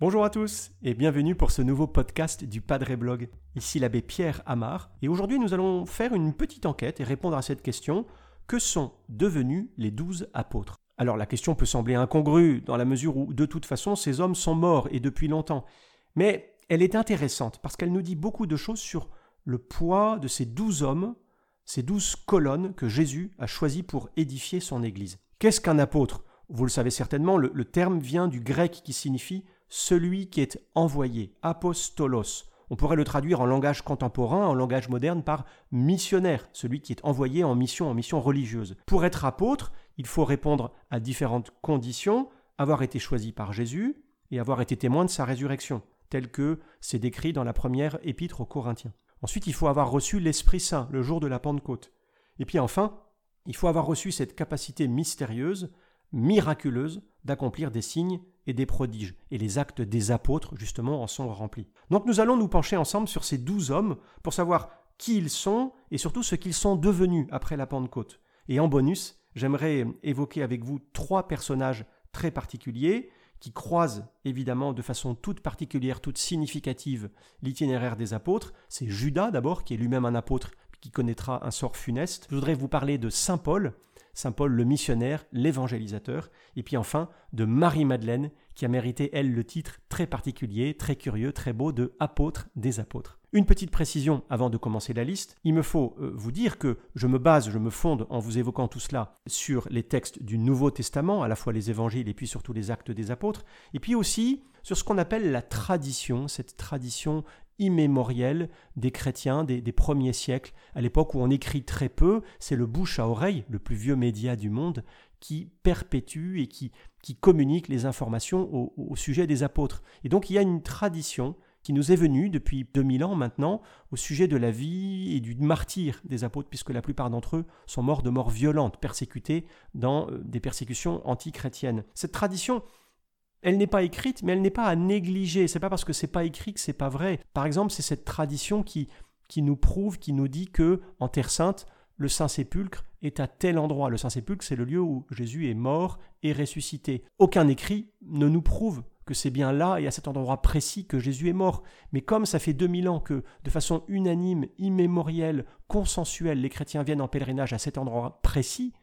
Bonjour à tous et bienvenue pour ce nouveau podcast du Padre Blog. Ici l'abbé Pierre Amar et aujourd'hui nous allons faire une petite enquête et répondre à cette question. Que sont devenus les douze apôtres? Alors la question peut sembler incongrue dans la mesure où de toute façon ces hommes sont morts et depuis longtemps, mais elle est intéressante parce qu'elle nous dit beaucoup de choses sur le poids de ces douze hommes, ces douze colonnes que Jésus a choisies pour édifier son Église. Qu'est-ce qu'un apôtre? Vous le savez certainement, le, terme vient du grec qui signifie celui qui est envoyé, apostolos. On pourrait le traduire en langage contemporain, en langage moderne, par missionnaire, celui qui est envoyé en mission, en mission religieuse. Pour être apôtre, il faut répondre à différentes conditions, avoir été choisi par Jésus et avoir été témoin de sa résurrection, tel que c'est décrit dans la première épître aux Corinthiens. Ensuite, il faut avoir reçu l'Esprit Saint le jour de la Pentecôte. Et puis enfin, il faut avoir reçu cette capacité mystérieuse, miraculeuse, d'accomplir des signes et des prodiges, et les actes des apôtres, justement, en sont remplis. Donc nous allons nous pencher ensemble sur ces douze hommes pour savoir qui ils sont et surtout ce qu'ils sont devenus après la Pentecôte. Et en bonus, j'aimerais évoquer avec vous trois personnages très particuliers qui croisent évidemment de façon toute particulière, toute significative l'itinéraire des apôtres. C'est Judas d'abord, qui est lui-même un apôtre qui connaîtra un sort funeste. Je voudrais vous parler de Saint Paul, Saint Paul le missionnaire, l'évangélisateur, et puis enfin de Marie-Madeleine, qui a mérité, elle, le titre très particulier, très curieux, très beau de apôtre des apôtres. Une petite précision avant de commencer la liste, il me faut euh, vous dire que je me base, je me fonde en vous évoquant tout cela sur les textes du Nouveau Testament, à la fois les évangiles et puis surtout les actes des apôtres, et puis aussi sur ce qu'on appelle la tradition, cette tradition immémorielle des chrétiens des, premiers siècles, à l'époque où on écrit très peu, c'est le bouche à oreille, le plus vieux média du monde, qui perpétue et qui, qui communique les informations au, au, sujet des apôtres. Et donc il y a une tradition qui nous est venue depuis 2000 ans maintenant au sujet de la vie et du martyr des apôtres, puisque la plupart d'entre eux sont morts de mort violente, persécutés dans euh, des persécutions antichrétiennes. Cette tradition, elle n'est pas écrite, mais elle n'est pas à négliger. C'est pas parce que c'est pas écrit que c'est pas vrai. Par exemple, c'est cette tradition qui, qui nous prouve, qui nous dit que en Terre Sainte, le Saint-Sépulcre est à tel endroit. Le Saint-Sépulcre, c'est le lieu où Jésus est mort et ressuscité. Aucun écrit ne nous prouve que c'est bien là et à cet endroit précis que Jésus est mort. Mais comme ça fait 2000 ans que, de façon unanime, immémorielle, consensuelle, les chrétiens viennent en pèlerinage à cet endroit précis,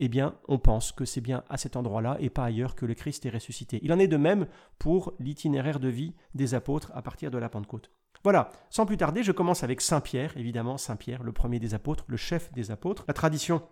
eh bien, on pense que c'est bien à cet endroit-là et pas ailleurs que le Christ est ressuscité. Il en est de même pour l'itinéraire de vie des apôtres à partir de la Pentecôte. Voilà, sans plus tarder, je commence avec Saint Pierre, évidemment, Saint Pierre, le premier des apôtres, le chef des apôtres. La tradition,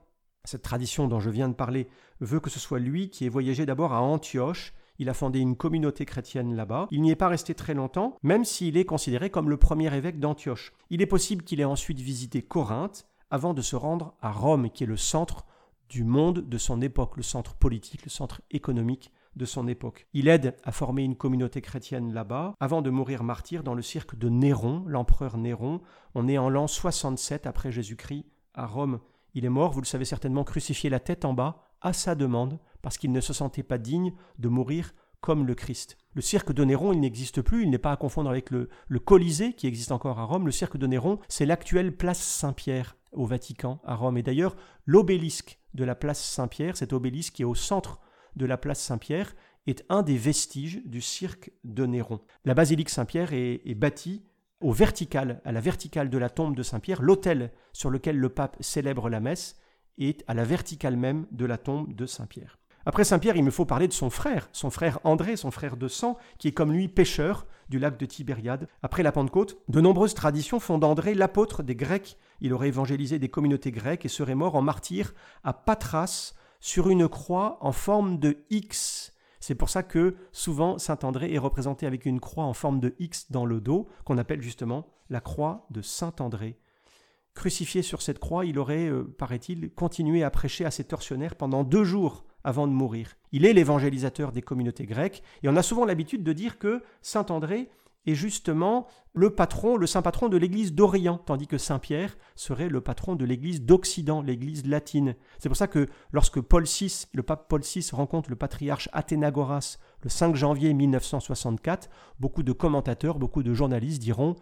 cette tradition dont je viens de parler, veut que ce soit lui qui ait voyagé d'abord à Antioche. Il a fondé une communauté chrétienne là-bas. Il n'y est pas resté très longtemps, même s'il est considéré comme le premier évêque d'Antioche. Il est possible qu'il ait ensuite visité Corinthe avant de se rendre à Rome, qui est le centre du monde de son époque, le centre politique, le centre économique de son époque. Il aide à former une communauté chrétienne là-bas, avant de mourir martyr dans le cirque de Néron, l'empereur Néron. On est en l'an 67 après Jésus-Christ à Rome. Il est mort, vous le savez certainement, crucifié la tête en bas, à sa demande, parce qu'il ne se sentait pas digne de mourir comme le Christ. Le cirque de Néron, il n'existe plus, il n'est pas à confondre avec le, Colisée qui existe encore à Rome. Le cirque de Néron, c'est l'actuelle place Saint-Pierre au Vatican, à Rome. Et d'ailleurs, l'obélisque de la place Saint-Pierre, cet obélisque qui est au centre de la place Saint-Pierre, est un des vestiges du cirque de Néron. La basilique Saint-Pierre est, bâtie au vertical, à la verticale de la tombe de Saint-Pierre. L'autel sur lequel le pape célèbre la messe est à la verticale même de la tombe de Saint-Pierre. Après Saint-Pierre, il me faut parler de son frère, son frère André, son frère de sang, qui est comme lui pêcheur du lac de Tibériade. Après la Pentecôte, de nombreuses traditions font d'André l'apôtre des Grecs. Il aurait évangélisé des communautés grecques et serait mort en martyr à Patras sur une croix en forme de X. C'est pour ça que souvent Saint André est représenté avec une croix en forme de X dans le dos, qu'on appelle justement la croix de Saint André. Crucifié sur cette croix, il aurait, euh, paraît-il, continué à prêcher à ses tortionnaires pendant deux jours avant de mourir. Il est l'évangélisateur des communautés grecques, et on a souvent l'habitude de dire que Saint André est justement le patron, le saint patron de l'Église d'Orient, tandis que Saint Pierre serait le patron de l'Église d'Occident, l'Église latine. C'est pour ça que lorsque Paul VI, le pape Paul VI rencontre le patriarche Athénagoras le 5 janvier 1964, beaucoup de commentateurs, beaucoup de journalistes diront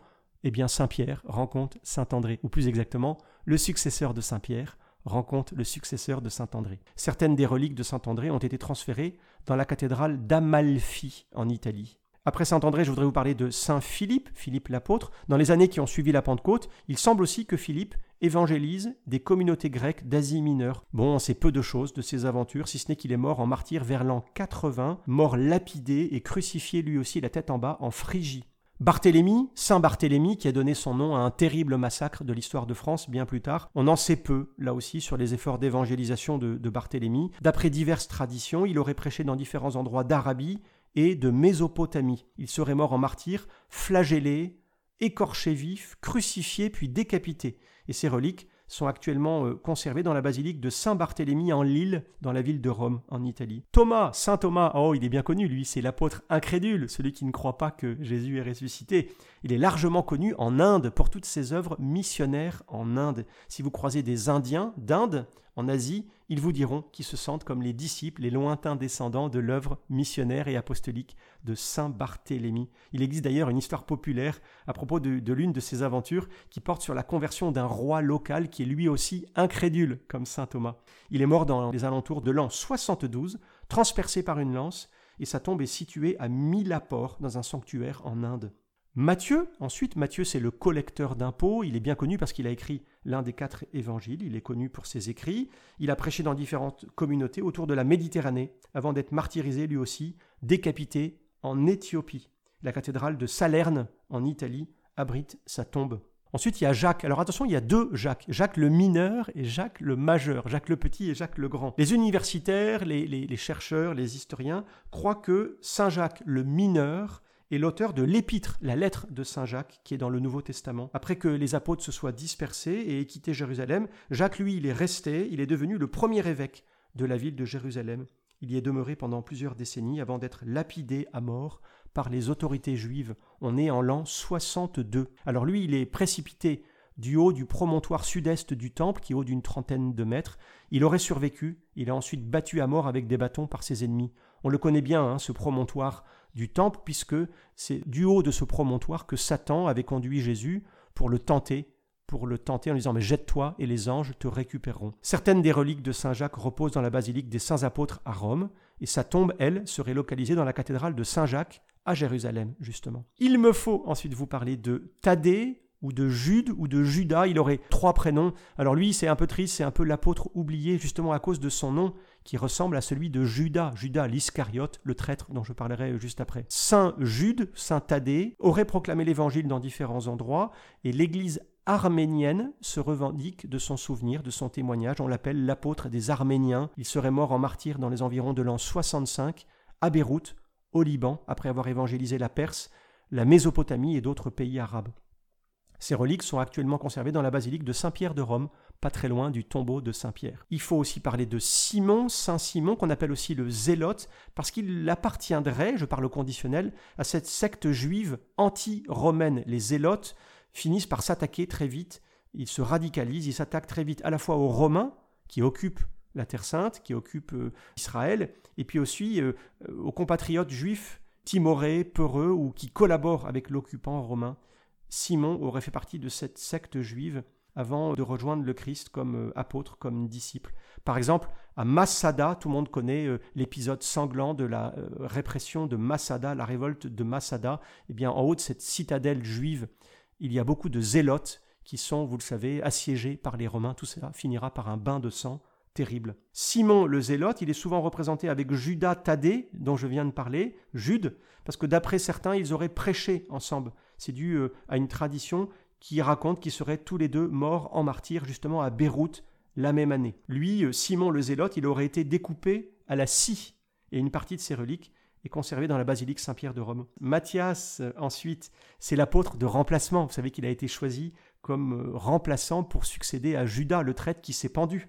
Eh bien, Saint-Pierre rencontre Saint-André, ou plus exactement, le successeur de Saint-Pierre rencontre le successeur de Saint-André. Certaines des reliques de Saint-André ont été transférées dans la cathédrale d'Amalfi en Italie. Après Saint-André, je voudrais vous parler de Saint Philippe, Philippe l'apôtre. Dans les années qui ont suivi la Pentecôte, il semble aussi que Philippe évangélise des communautés grecques d'Asie mineure. Bon, on sait peu de choses de ses aventures, si ce n'est qu'il est mort en martyr vers l'an 80, mort lapidé et crucifié lui aussi la tête en bas en Phrygie. Barthélemy, Saint Barthélemy, qui a donné son nom à un terrible massacre de l'histoire de France bien plus tard, on en sait peu, là aussi, sur les efforts d'évangélisation de, Barthélemy. D'après diverses traditions, il aurait prêché dans différents endroits d'Arabie et de Mésopotamie. Il serait mort en martyr, flagellé, écorché vif, crucifié puis décapité. Et ses reliques sont actuellement euh, conservés dans la basilique de Saint-Barthélemy en Lille, dans la ville de Rome, en Italie. Thomas, Saint Thomas, oh, il est bien connu, lui, c'est l'apôtre incrédule, celui qui ne croit pas que Jésus est ressuscité. Il est largement connu en Inde pour toutes ses œuvres missionnaires en Inde. Si vous croisez des Indiens d'Inde, en Asie, ils vous diront qu'ils se sentent comme les disciples, les lointains descendants de l'œuvre missionnaire et apostolique de Saint Barthélemy. Il existe d'ailleurs une histoire populaire à propos de, l'une de ses aventures qui porte sur la conversion d'un roi local qui est lui aussi incrédule comme Saint Thomas. Il est mort dans les alentours de l'an 72, transpercé par une lance, et sa tombe est située à Milapore, dans un sanctuaire en Inde. Matthieu, ensuite, Matthieu c'est le collecteur d'impôts, il est bien connu parce qu'il a écrit l'un des quatre évangiles, il est connu pour ses écrits, il a prêché dans différentes communautés autour de la Méditerranée, avant d'être martyrisé lui aussi, décapité en Éthiopie. La cathédrale de Salerne, en Italie, abrite sa tombe. Ensuite, il y a Jacques. Alors attention, il y a deux Jacques. Jacques le mineur et Jacques le majeur. Jacques le petit et Jacques le grand. Les universitaires, les, les chercheurs, les historiens croient que Saint Jacques le mineur est l'auteur de l'épître, la lettre de Saint Jacques, qui est dans le Nouveau Testament. Après que les apôtres se soient dispersés et aient quitté Jérusalem, Jacques, lui, il est resté, il est devenu le premier évêque de la ville de Jérusalem. Il y est demeuré pendant plusieurs décennies avant d'être lapidé à mort par les autorités juives. On est en l'an 62. Alors lui, il est précipité du haut du promontoire sud-est du temple, qui est haut d'une trentaine de mètres. Il aurait survécu, il a ensuite battu à mort avec des bâtons par ses ennemis. On le connaît bien, hein, ce promontoire du temple, puisque c'est du haut de ce promontoire que Satan avait conduit Jésus pour le tenter, pour le tenter en disant Mais jette-toi et les anges te récupéreront. Certaines des reliques de Saint Jacques reposent dans la basilique des Saints Apôtres à Rome, et sa tombe, elle, serait localisée dans la cathédrale de Saint Jacques à Jérusalem, justement. Il me faut ensuite vous parler de Thaddée, ou de Jude ou de Judas, il aurait trois prénoms. Alors lui, c'est un peu triste, c'est un peu l'apôtre oublié justement à cause de son nom qui ressemble à celui de Judas, Judas l'Iscariote, le traître dont je parlerai juste après. Saint Jude, Saint Thaddée, aurait proclamé l'évangile dans différents endroits et l'église arménienne se revendique de son souvenir, de son témoignage. On l'appelle l'apôtre des Arméniens. Il serait mort en martyr dans les environs de l'an 65 à Beyrouth, au Liban, après avoir évangélisé la Perse, la Mésopotamie et d'autres pays arabes. Ces reliques sont actuellement conservées dans la basilique de Saint-Pierre de Rome, pas très loin du tombeau de Saint-Pierre. Il faut aussi parler de Simon, Saint Simon, qu'on appelle aussi le zélote, parce qu'il appartiendrait, je parle au conditionnel, à cette secte juive anti-romaine. Les zélotes finissent par s'attaquer très vite, ils se radicalisent, ils s'attaquent très vite à la fois aux Romains, qui occupent la Terre Sainte, qui occupent euh, Israël, et puis aussi euh, aux compatriotes juifs timorés, peureux, ou qui collaborent avec l'occupant romain. Simon aurait fait partie de cette secte juive avant de rejoindre le Christ comme euh, apôtre, comme disciple. Par exemple, à Massada, tout le monde connaît euh, l'épisode sanglant de la euh, répression de Massada, la révolte de Massada. Eh bien, en haut de cette citadelle juive, il y a beaucoup de zélotes qui sont, vous le savez, assiégés par les Romains. Tout cela finira par un bain de sang terrible. Simon le zélote, il est souvent représenté avec Judas Thaddée, dont je viens de parler, Jude, parce que d'après certains, ils auraient prêché ensemble. C'est dû à une tradition qui raconte qu'ils seraient tous les deux morts en martyr justement à Beyrouth la même année. Lui, euh, Simon le Zélote, il aurait été découpé à la scie et une partie de ses reliques est conservée dans la basilique Saint-Pierre de Rome. Matthias, euh, ensuite, c'est l'apôtre de remplacement. Vous savez qu'il a été choisi comme euh, remplaçant pour succéder à Judas, le traître qui s'est pendu.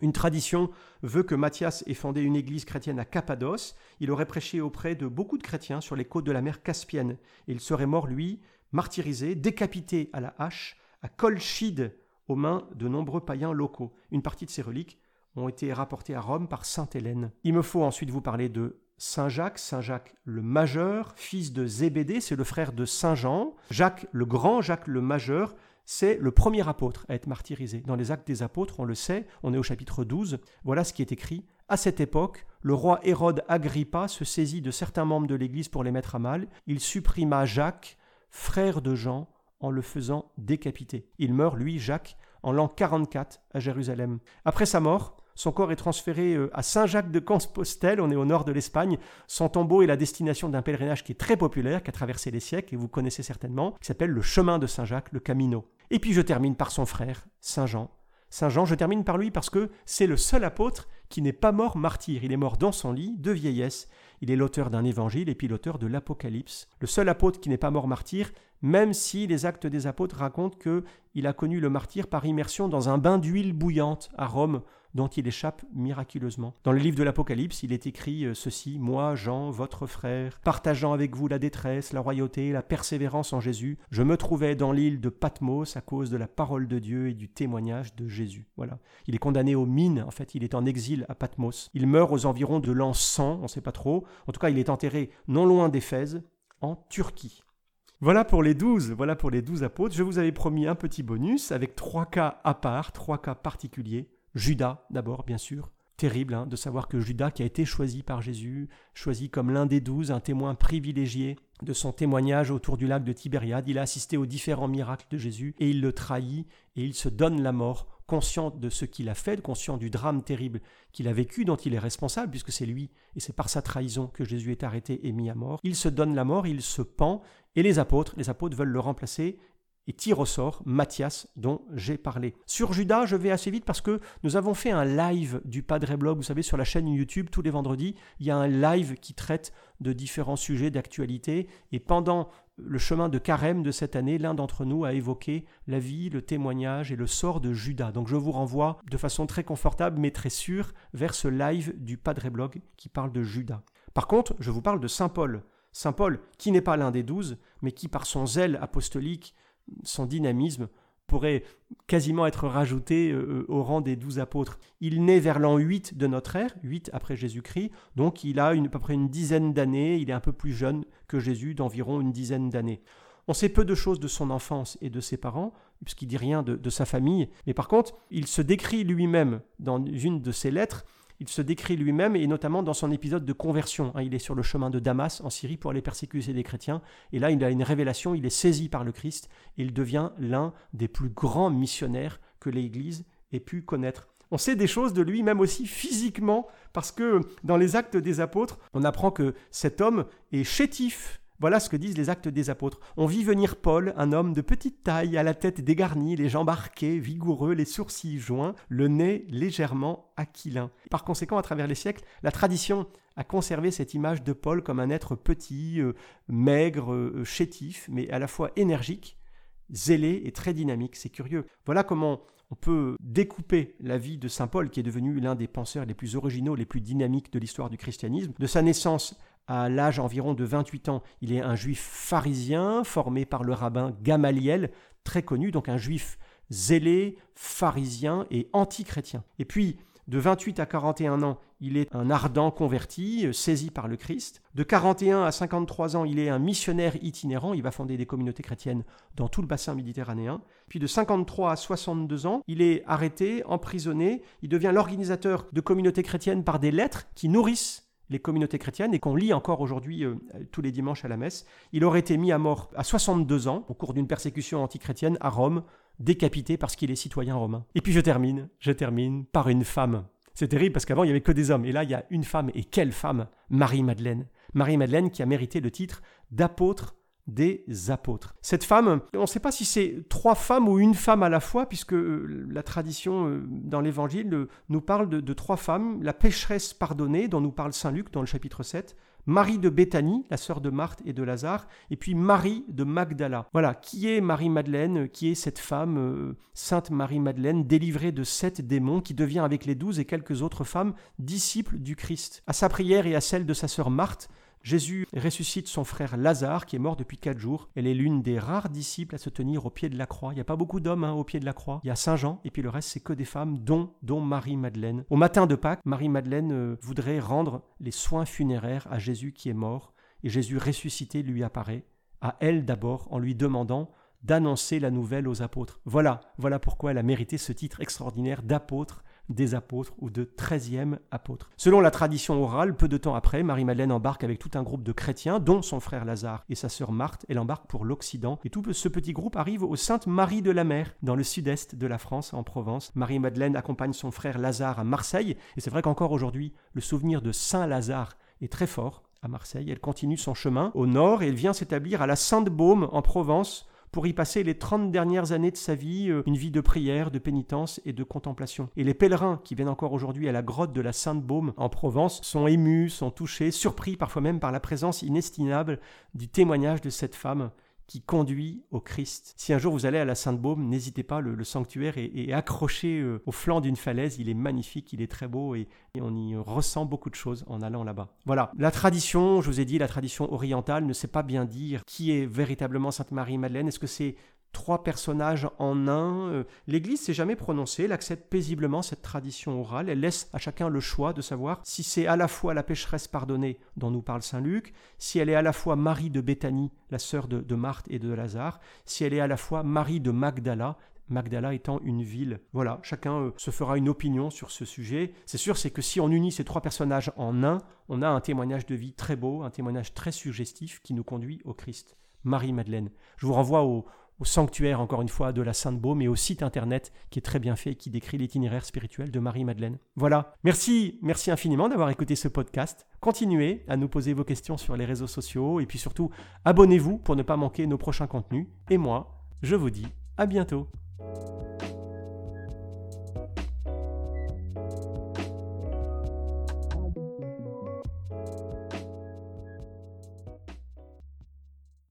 Une tradition veut que Matthias ait fondé une église chrétienne à Cappadoce. Il aurait prêché auprès de beaucoup de chrétiens sur les côtes de la mer Caspienne. Il serait mort, lui, martyrisé, décapité à la hache, à Colchide, aux mains de nombreux païens locaux. Une partie de ces reliques ont été rapportées à Rome par sainte Hélène. Il me faut ensuite vous parler de Saint Jacques, Saint Jacques le majeur, fils de Zébédée, c'est le frère de Saint Jean. Jacques le grand, Jacques le majeur, c'est le premier apôtre à être martyrisé. Dans les actes des apôtres, on le sait, on est au chapitre 12, voilà ce qui est écrit. À cette époque, le roi Hérode Agrippa se saisit de certains membres de l'Église pour les mettre à mal. Il supprima Jacques, frère de Jean, en le faisant décapiter. Il meurt, lui, Jacques, en l'an 44 à Jérusalem. Après sa mort, son corps est transféré euh, à Saint-Jacques de Compostelle, on est au nord de l'Espagne. Son tombeau est la destination d'un pèlerinage qui est très populaire, qui a traversé les siècles, et vous connaissez certainement, qui s'appelle le chemin de Saint-Jacques, le Camino. Et puis je termine par son frère, Saint Jean. Saint Jean, je termine par lui parce que c'est le seul apôtre qui n'est pas mort martyr. Il est mort dans son lit, de vieillesse. Il est l'auteur d'un évangile et puis l'auteur de l'Apocalypse. Le seul apôtre qui n'est pas mort martyr, même si les actes des apôtres racontent qu'il a connu le martyr par immersion dans un bain d'huile bouillante à Rome dont il échappe miraculeusement. Dans le livre de l'Apocalypse, il est écrit euh, ceci Moi, Jean, votre frère, partageant avec vous la détresse, la royauté, la persévérance en Jésus, je me trouvais dans l'île de Patmos à cause de la parole de Dieu et du témoignage de Jésus. Voilà. Il est condamné aux mines, en fait, il est en exil à Patmos. Il meurt aux environs de l'an 100, on ne sait pas trop. En tout cas, il est enterré non loin d'Éphèse, en Turquie. Voilà pour les douze, voilà pour les douze apôtres. Je vous avais promis un petit bonus avec trois cas à part, trois cas particuliers. Judas d'abord, bien sûr. Terrible hein, de savoir que Judas, qui a été choisi par Jésus, choisi comme l'un des douze, un témoin privilégié de son témoignage autour du lac de Tibériade, il a assisté aux différents miracles de Jésus et il le trahit et il se donne la mort, conscient de ce qu'il a fait, conscient du drame terrible qu'il a vécu, dont il est responsable, puisque c'est lui et c'est par sa trahison que Jésus est arrêté et mis à mort. Il se donne la mort, il se pend, et les apôtres, les apôtres veulent le remplacer et tire au sort Matthias dont j'ai parlé. Sur Judas, je vais assez vite parce que nous avons fait un live du Padre Blog, vous savez, sur la chaîne YouTube tous les vendredis, il y a un live qui traite de différents sujets d'actualité et pendant le chemin de carême de cette année, l'un d'entre nous a évoqué la vie, le témoignage et le sort de Judas. Donc je vous renvoie de façon très confortable mais très sûre vers ce live du Padre Blog qui parle de Judas. Par contre, je vous parle de Saint Paul. Saint Paul, qui n'est pas l'un des douze, mais qui par son zèle apostolique son dynamisme pourrait quasiment être rajouté euh, au rang des douze apôtres. Il naît vers l'an 8 de notre ère, 8 après Jésus-Christ, donc il a à peu près une dizaine d'années, il est un peu plus jeune que Jésus, d'environ une dizaine d'années. On sait peu de choses de son enfance et de ses parents, puisqu'il dit rien de sa famille, mais par contre, il se décrit lui-même dans une de ses lettres il se décrit lui-même, et notamment dans son épisode de conversion. Hein. il est sur le chemin de Damas, en Syrie, pour aller persécuter des chrétiens. Et là, il a une révélation, il est saisi par le Christ, et il devient l'un des plus grands missionnaires que l'Église ait pu connaître. On sait des choses de lui, même aussi physiquement, parce que dans les actes des apôtres, on apprend que cet homme est chétif, voilà ce que disent les actes des apôtres. On vit venir Paul, un homme de petite taille, à la tête dégarnie, les jambes arquées, vigoureux, les sourcils joints, le nez légèrement aquilin. Par conséquent, à travers les siècles, la tradition a conservé cette image de Paul comme un être petit, euh, maigre, euh, chétif, mais à la fois énergique, zélé et très dynamique. C'est curieux. Voilà comment on peut découper la vie de Saint Paul, qui est devenu l'un des penseurs les plus originaux, les plus dynamiques de l'histoire du christianisme, de sa naissance à l'âge environ de 28 ans. Il est un juif pharisien formé par le rabbin Gamaliel, très connu, donc un juif zélé, pharisien et anti-chrétien. Et puis, de 28 à 41 ans, il est un ardent converti, euh, saisi par le Christ. De 41 à 53 ans, il est un missionnaire itinérant. Il va fonder des communautés chrétiennes dans tout le bassin méditerranéen. Puis de 53 à 62 ans, il est arrêté, emprisonné. Il devient l'organisateur de communautés chrétiennes par des lettres qui nourrissent les communautés chrétiennes et qu'on lit encore aujourd'hui euh, tous les dimanches à la messe. Il aurait été mis à mort à 62 ans au cours d'une persécution antichrétienne à Rome, décapité parce qu'il est citoyen romain. Et puis je termine, je termine par une femme. C'est terrible parce qu'avant il n'y avait que des hommes et là il y a une femme et quelle femme? Marie-Madeleine. Marie-Madeleine qui a mérité le titre d'apôtre des apôtres. Cette femme, on ne sait pas si c'est trois femmes ou une femme à la fois, puisque euh, la tradition euh, dans l'Évangile euh, nous parle de, trois femmes. La pécheresse pardonnée, dont nous parle Saint Luc dans le chapitre 7, Marie de Béthanie, la sœur de Marthe et de Lazare, et puis Marie de Magdala. Voilà, qui est Marie-Madeleine, qui est cette femme, Sainte Marie-Madeleine, délivrée de sept démons, qui devient avec les douze et quelques autres femmes disciples du Christ. À sa prière et à celle de sa sœur Marthe, Jésus ressuscite son frère Lazare qui est mort depuis quatre jours. Elle est l'une des rares disciples à se tenir au pied de la croix. Il n'y a pas beaucoup d'hommes hein, au pied de la croix. Il y a Saint Jean et puis le reste c'est que des femmes, dont, dont Marie-Madeleine. Au matin de Pâques, Marie-Madeleine euh, voudrait rendre les soins funéraires à Jésus qui est mort et Jésus ressuscité lui apparaît, à elle d'abord en lui demandant d'annoncer la nouvelle aux apôtres. Voilà, voilà pourquoi elle a mérité ce titre extraordinaire d'apôtre des apôtres ou de treizième apôtre. Selon la tradition orale, peu de temps après, Marie-Madeleine embarque avec tout un groupe de chrétiens, dont son frère Lazare et sa sœur Marthe. Elle embarque pour l'Occident et tout ce petit groupe arrive aux Saintes Marie de la Mer, dans le sud-est de la France, en Provence. Marie-Madeleine accompagne son frère Lazare à Marseille et c'est vrai qu'encore aujourd'hui, le souvenir de Saint Lazare est très fort à Marseille. Elle continue son chemin au nord et elle vient s'établir à la Sainte-Baume en Provence pour y passer les 30 dernières années de sa vie, euh, une vie de prière, de pénitence et de contemplation. Et les pèlerins qui viennent encore aujourd'hui à la grotte de la Sainte-Baume en Provence sont émus, sont touchés, surpris parfois même par la présence inestimable du témoignage de cette femme qui conduit au Christ. Si un jour vous allez à la Sainte-Baume, n'hésitez pas, le, sanctuaire est, accroché euh, au flanc d'une falaise, il est magnifique, il est très beau et, et, on y ressent beaucoup de choses en allant là-bas. Voilà, la tradition, je vous ai dit, la tradition orientale ne sait pas bien dire qui est véritablement Sainte Marie-Madeleine. Est-ce que c'est trois personnages en un. Euh, L'Église s'est jamais prononcée, elle accepte paisiblement cette tradition orale, elle laisse à chacun le choix de savoir si c'est à la fois la pécheresse pardonnée dont nous parle Saint Luc, si elle est à la fois Marie de Béthanie, la sœur de, Marthe et de Lazare, si elle est à la fois Marie de Magdala, Magdala étant une ville. Voilà, chacun euh, se fera une opinion sur ce sujet. C'est sûr, c'est que si on unit ces trois personnages en un, on a un témoignage de vie très beau, un témoignage très suggestif qui nous conduit au Christ. Marie-Madeleine. Je vous renvoie au, au sanctuaire, encore une fois, de la Sainte-Baume et au site internet qui est très bien fait et qui décrit l'itinéraire spirituel de Marie-Madeleine. Voilà. Merci, merci infiniment d'avoir écouté ce podcast. Continuez à nous poser vos questions sur les réseaux sociaux et puis surtout, abonnez-vous pour ne pas manquer nos prochains contenus. Et moi, je vous dis à bientôt.